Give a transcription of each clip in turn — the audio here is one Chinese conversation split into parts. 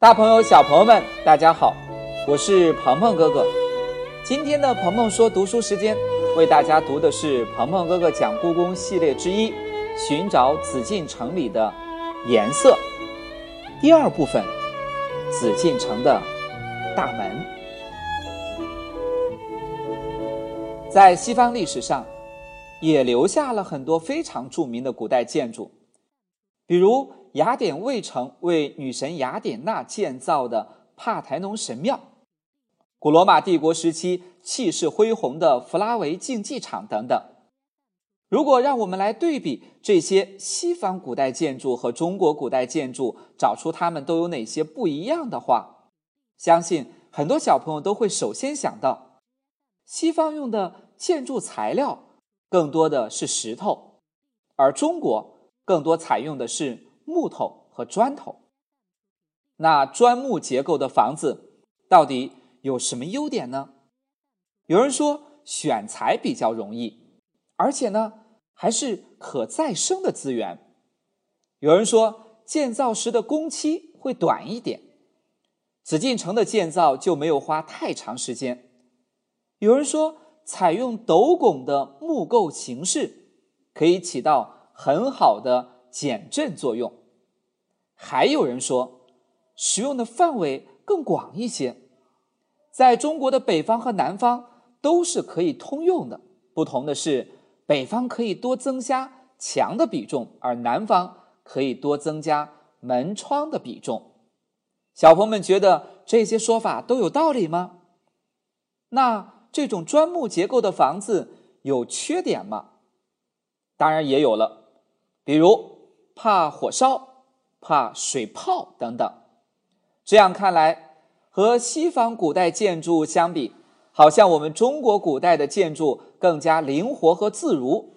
大朋友、小朋友们，大家好，我是鹏鹏哥哥。今天的鹏鹏说读书时间，为大家读的是鹏鹏哥哥讲故宫系列之一《寻找紫禁城里的颜色》第二部分——紫禁城的大门。在西方历史上，也留下了很多非常著名的古代建筑，比如。雅典卫城为女神雅典娜建造的帕台农神庙，古罗马帝国时期气势恢宏的弗拉维竞技场等等。如果让我们来对比这些西方古代建筑和中国古代建筑，找出它们都有哪些不一样的话，相信很多小朋友都会首先想到，西方用的建筑材料更多的是石头，而中国更多采用的是。木头和砖头，那砖木结构的房子到底有什么优点呢？有人说选材比较容易，而且呢还是可再生的资源。有人说建造时的工期会短一点，紫禁城的建造就没有花太长时间。有人说采用斗拱的木构形式可以起到很好的减震作用。还有人说，使用的范围更广一些，在中国的北方和南方都是可以通用的。不同的是，北方可以多增加墙的比重，而南方可以多增加门窗的比重。小朋友们觉得这些说法都有道理吗？那这种砖木结构的房子有缺点吗？当然也有了，比如怕火烧。怕水泡等等，这样看来，和西方古代建筑相比，好像我们中国古代的建筑更加灵活和自如。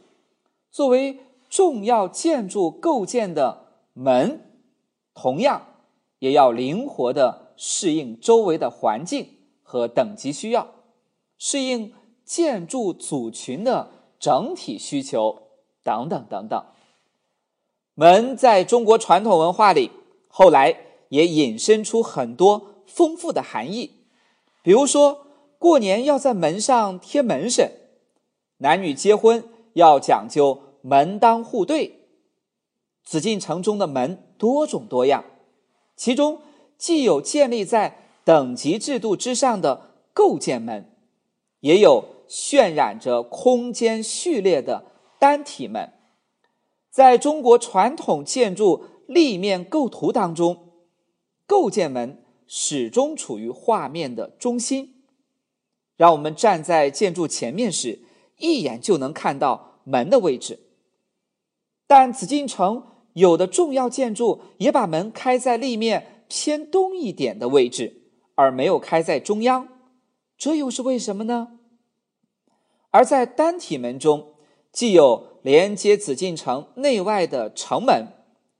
作为重要建筑构件的门，同样也要灵活的适应周围的环境和等级需要，适应建筑组群的整体需求等等等等。门在中国传统文化里，后来也引申出很多丰富的含义。比如说，过年要在门上贴门神；男女结婚要讲究门当户对。紫禁城中的门多种多样，其中既有建立在等级制度之上的构建门，也有渲染着空间序列的单体门。在中国传统建筑立面构图当中，构件门始终处于画面的中心，让我们站在建筑前面时，一眼就能看到门的位置。但紫禁城有的重要建筑也把门开在立面偏东一点的位置，而没有开在中央，这又是为什么呢？而在单体门中，既有连接紫禁城内外的城门，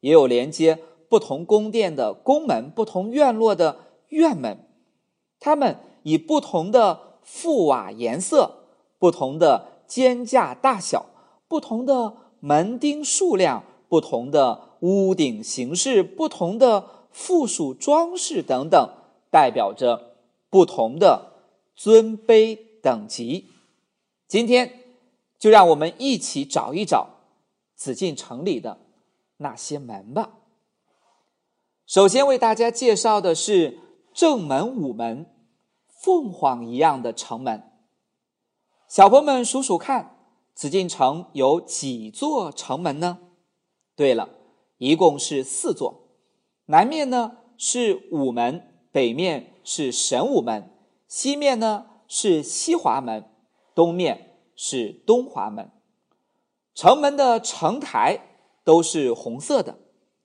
也有连接不同宫殿的宫门、不同院落的院门。它们以不同的覆瓦颜色、不同的间架大小、不同的门钉数量、不同的屋顶形式、不同的附属装饰等等，代表着不同的尊卑等级。今天。就让我们一起找一找紫禁城里的那些门吧。首先为大家介绍的是正门午门，凤凰一样的城门。小朋友们数数看，紫禁城有几座城门呢？对了，一共是四座。南面呢是午门，北面是神武门，西面呢是西华门，东面。是东华门，城门的城台都是红色的，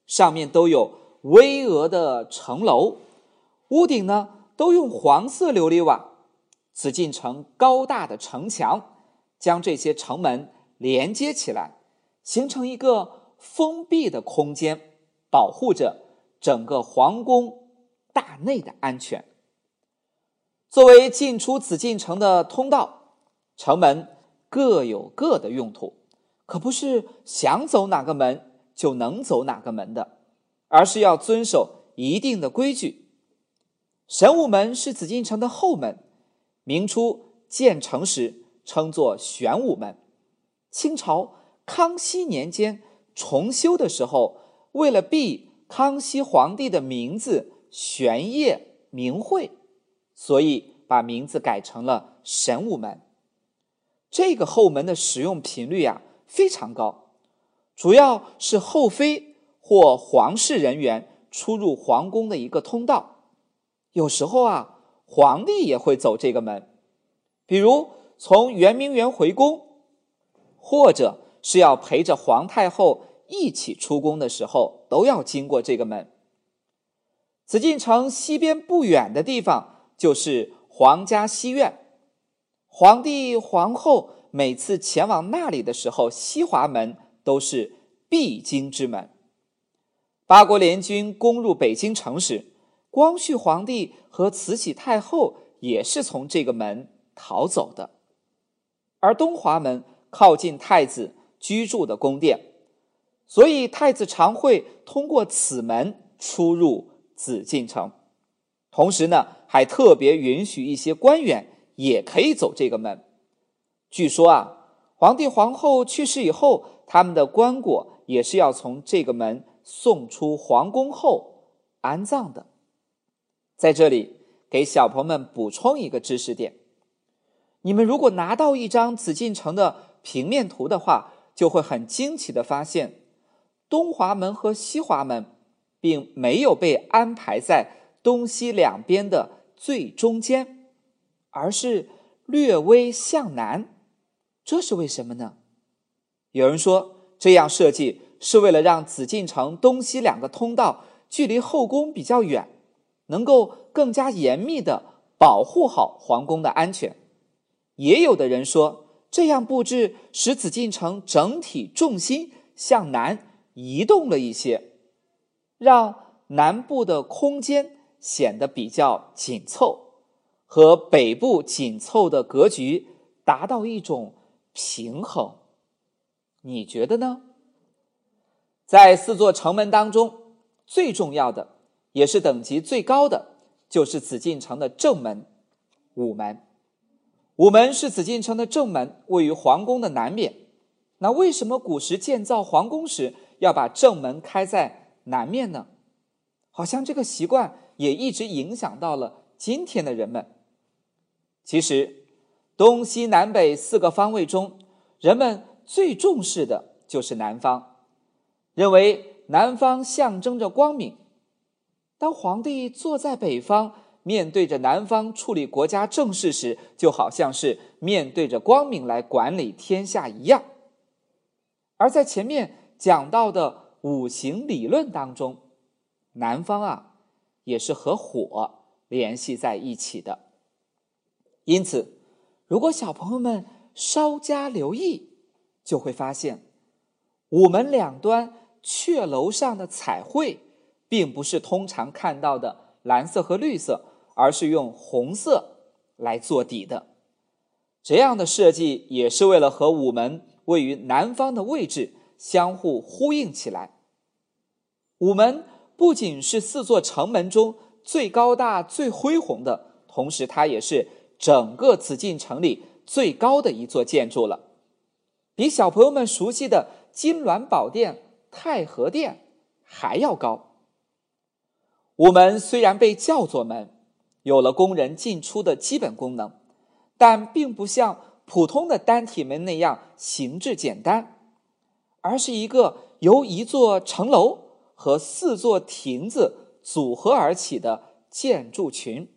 上面都有巍峨的城楼，屋顶呢都用黄色琉璃瓦。紫禁城高大的城墙将这些城门连接起来，形成一个封闭的空间，保护着整个皇宫大内的安全。作为进出紫禁城的通道，城门。各有各的用途，可不是想走哪个门就能走哪个门的，而是要遵守一定的规矩。神武门是紫禁城的后门，明初建成时称作玄武门。清朝康熙年间重修的时候，为了避康熙皇帝的名字玄烨明讳，所以把名字改成了神武门。这个后门的使用频率啊非常高，主要是后妃或皇室人员出入皇宫的一个通道。有时候啊，皇帝也会走这个门，比如从圆明园回宫，或者是要陪着皇太后一起出宫的时候，都要经过这个门。紫禁城西边不远的地方就是皇家西院，皇帝皇后每次前往那里的时候，西华门都是必经之门。八国联军攻入北京城时。光绪皇帝和慈禧太后也是从这个门逃走的，而东华门靠近太子居住的宫殿，所以太子常会通过此门出入紫禁城。同时呢，还特别允许一些官员也可以走这个门。据说啊，皇帝皇后去世以后，他们的棺椁也是要从这个门送出皇宫后安葬的。在这里，给小朋友们补充一个知识点：你们如果拿到一张紫禁城的平面图的话，就会很惊奇的发现，东华门和西华门并没有被安排在东西两边的最中间，而是略微向南。这是为什么呢？有人说，这样设计是为了让紫禁城东西两个通道距离后宫比较远。能够更加严密的保护好皇宫的安全，也有的人说，这样布置使紫禁城整体重心向南移动了一些，让南部的空间显得比较紧凑，和北部紧凑的格局达到一种平衡。你觉得呢？在四座城门当中，最重要的。也是等级最高的，就是紫禁城的正门午门。午门是紫禁城的正门，位于皇宫的南面。那为什么古时建造皇宫时要把正门开在南面呢？好像这个习惯也一直影响到了今天的人们。其实，东西南北四个方位中，人们最重视的就是南方，认为南方象征着光明。当皇帝坐在北方，面对着南方处理国家政事时，就好像是面对着光明来管理天下一样。而在前面讲到的五行理论当中，南方啊也是和火联系在一起的。因此，如果小朋友们稍加留意，就会发现午门两端阙楼上的彩绘。并不是通常看到的蓝色和绿色，而是用红色来做底的。这样的设计也是为了和午门位于南方的位置相互呼应起来。午门不仅是四座城门中最高大、最恢宏的，同时它也是整个紫禁城里最高的一座建筑了，比小朋友们熟悉的金銮宝殿、太和殿还要高。午门虽然被叫做门，有了宫人进出的基本功能，但并不像普通的单体门那样形制简单，而是一个由一座城楼和四座亭子组合而起的建筑群，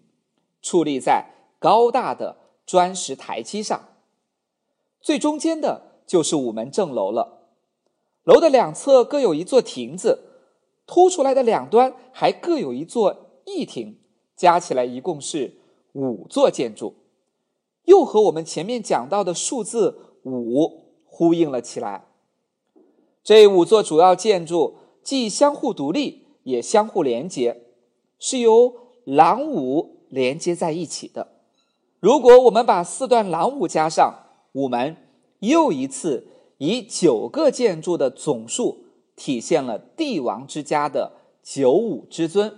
矗立在高大的砖石台基上。最中间的就是午门正楼了，楼的两侧各有一座亭子。凸出来的两端还各有一座翼亭，加起来一共是五座建筑，又和我们前面讲到的数字五呼应了起来。这五座主要建筑既相互独立，也相互连接，是由廊五连接在一起的。如果我们把四段廊五加上，午门又一次以九个建筑的总数。体现了帝王之家的九五之尊。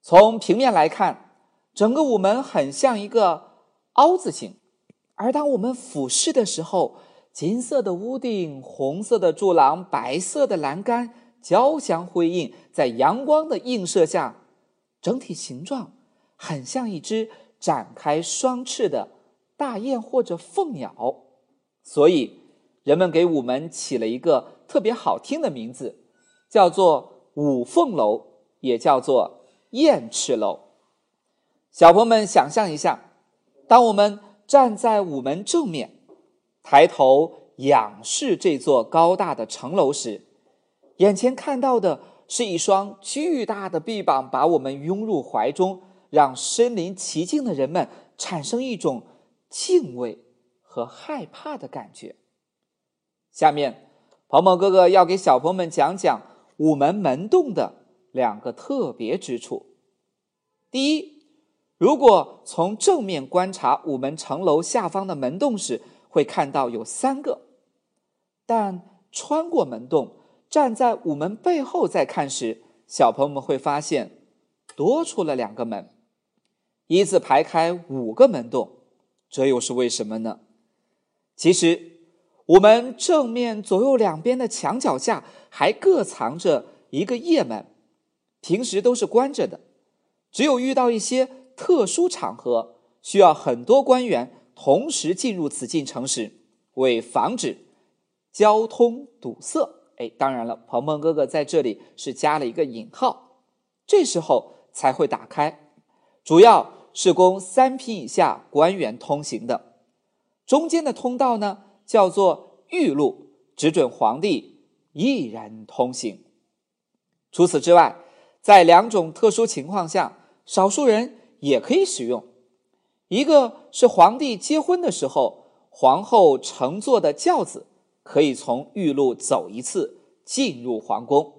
从平面来看，整个午门很像一个凹字形，而当我们俯视的时候，金色的屋顶、红色的柱廊、白色的栏杆交相辉映，在阳光的映射下，整体形状很像一只展开双翅的大雁或者凤鸟，所以人们给午门起了一个特别好听的名字，叫做五凤楼，也叫做燕翅楼。小朋友们，想象一下，当我们站在午门正面。抬头仰视这座高大的城楼时，眼前看到的是一双巨大的臂膀把我们拥入怀中，让身临其境的人们产生一种敬畏和害怕的感觉。下面，鹏鹏哥哥要给小朋友们讲讲午门门洞的两个特别之处。第一，如果从正面观察午门城楼下方的门洞时，会看到有三个，但穿过门洞，站在午门背后再看时，小朋友们会发现多出了两个门，一字排开五个门洞，这又是为什么呢？其实，午门正面左右两边的墙脚下还各藏着一个夜门，平时都是关着的，只有遇到一些特殊场合，需要很多官员。同时进入紫禁城时，为防止交通堵塞，哎，当然了，鹏鹏哥哥在这里是加了一个引号，这时候才会打开，主要是供三品以下官员通行的。中间的通道呢，叫做御路，只准皇帝一人通行。除此之外，在两种特殊情况下，少数人也可以使用。一个是皇帝结婚的时候，皇后乘坐的轿子可以从御路走一次进入皇宫；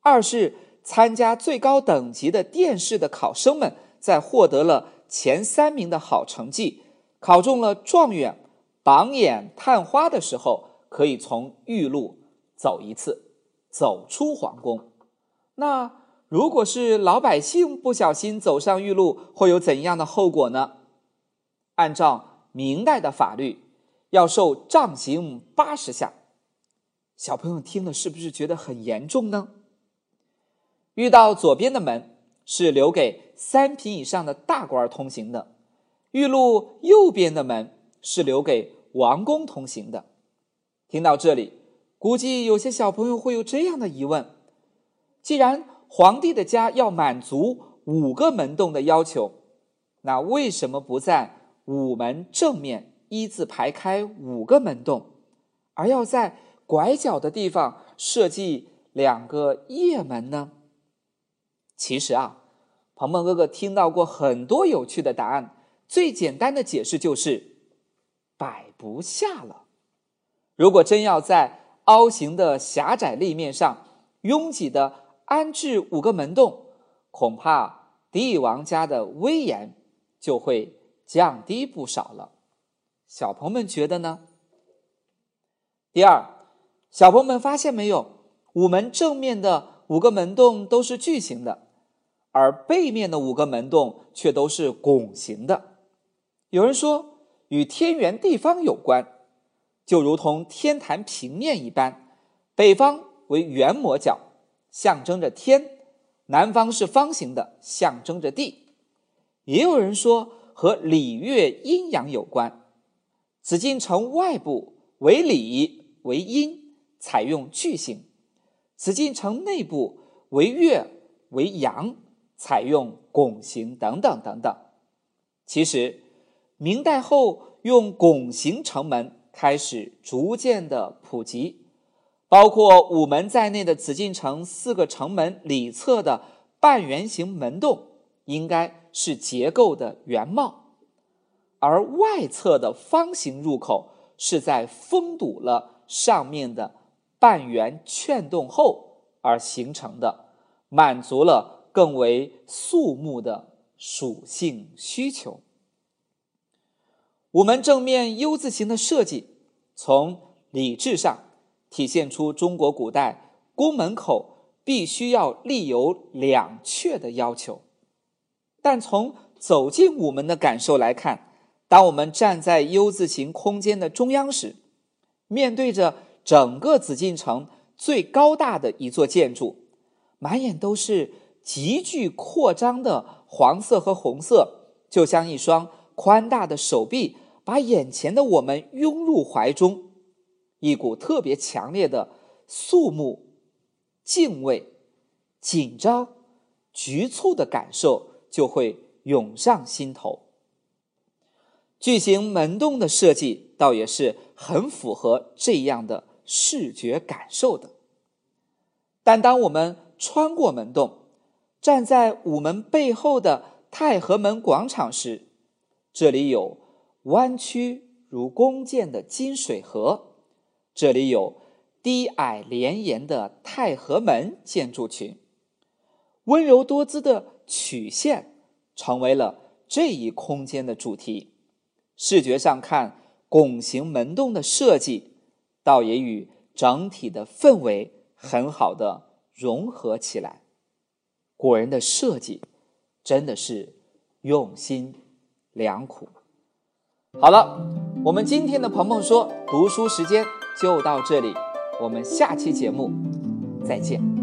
二是参加最高等级的殿试的考生们，在获得了前三名的好成绩，考中了状元、榜眼、探花的时候，可以从御路走一次，走出皇宫。那如果是老百姓不小心走上御路，会有怎样的后果呢？按照明代的法律，要受杖刑八十下。小朋友听了是不是觉得很严重呢？遇到左边的门是留给三品以上的大官通行的，玉路右边的门是留给王公通行的。听到这里，估计有些小朋友会有这样的疑问：既然皇帝的家要满足五个门洞的要求，那为什么不在？午门正面一字排开五个门洞，而要在拐角的地方设计两个夜门呢？其实啊，鹏鹏哥哥听到过很多有趣的答案，最简单的解释就是摆不下了。如果真要在凹形的狭窄立面上拥挤的安置五个门洞，恐怕帝王家的威严就会。降低不少了，小朋友们觉得呢？第二，小朋友们发现没有，午门正面的五个门洞都是矩形的，而背面的五个门洞却都是拱形的。有人说与天圆地方有关，就如同天坛平面一般，北方为圆模角，象征着天；南方是方形的，象征着地。也有人说。和礼乐阴阳有关，紫禁城外部为礼为阴，采用矩形；紫禁城内部为乐为阳，采用拱形等等等等。其实，明代后用拱形城门开始逐渐的普及，包括午门在内的紫禁城四个城门里侧的半圆形门洞，应该。是结构的原貌，而外侧的方形入口是在封堵了上面的半圆券洞后而形成的，满足了更为肃穆的属性需求。午门正面 U 字形的设计，从理智上体现出中国古代宫门口必须要立有两阙的要求。但从走进午门的感受来看，当我们站在 U 字形空间的中央时，面对着整个紫禁城最高大的一座建筑，满眼都是急剧扩张的黄色和红色，就像一双宽大的手臂，把眼前的我们拥入怀中，一股特别强烈的肃穆、敬畏、紧张、局促的感受就会涌上心头。巨型门洞的设计倒也是很符合这样的视觉感受的。但当我们穿过门洞，站在午门背后的太和门广场时，这里有弯曲如弓箭的金水河，这里有低矮连延的太和门建筑群，温柔多姿的曲线成为了这一空间的主题。视觉上看，拱形门洞的设计，倒也与整体的氛围很好的融合起来。古人的设计真的是用心良苦。好了，我们今天的鹏鹏说读书时间就到这里，我们下期节目再见。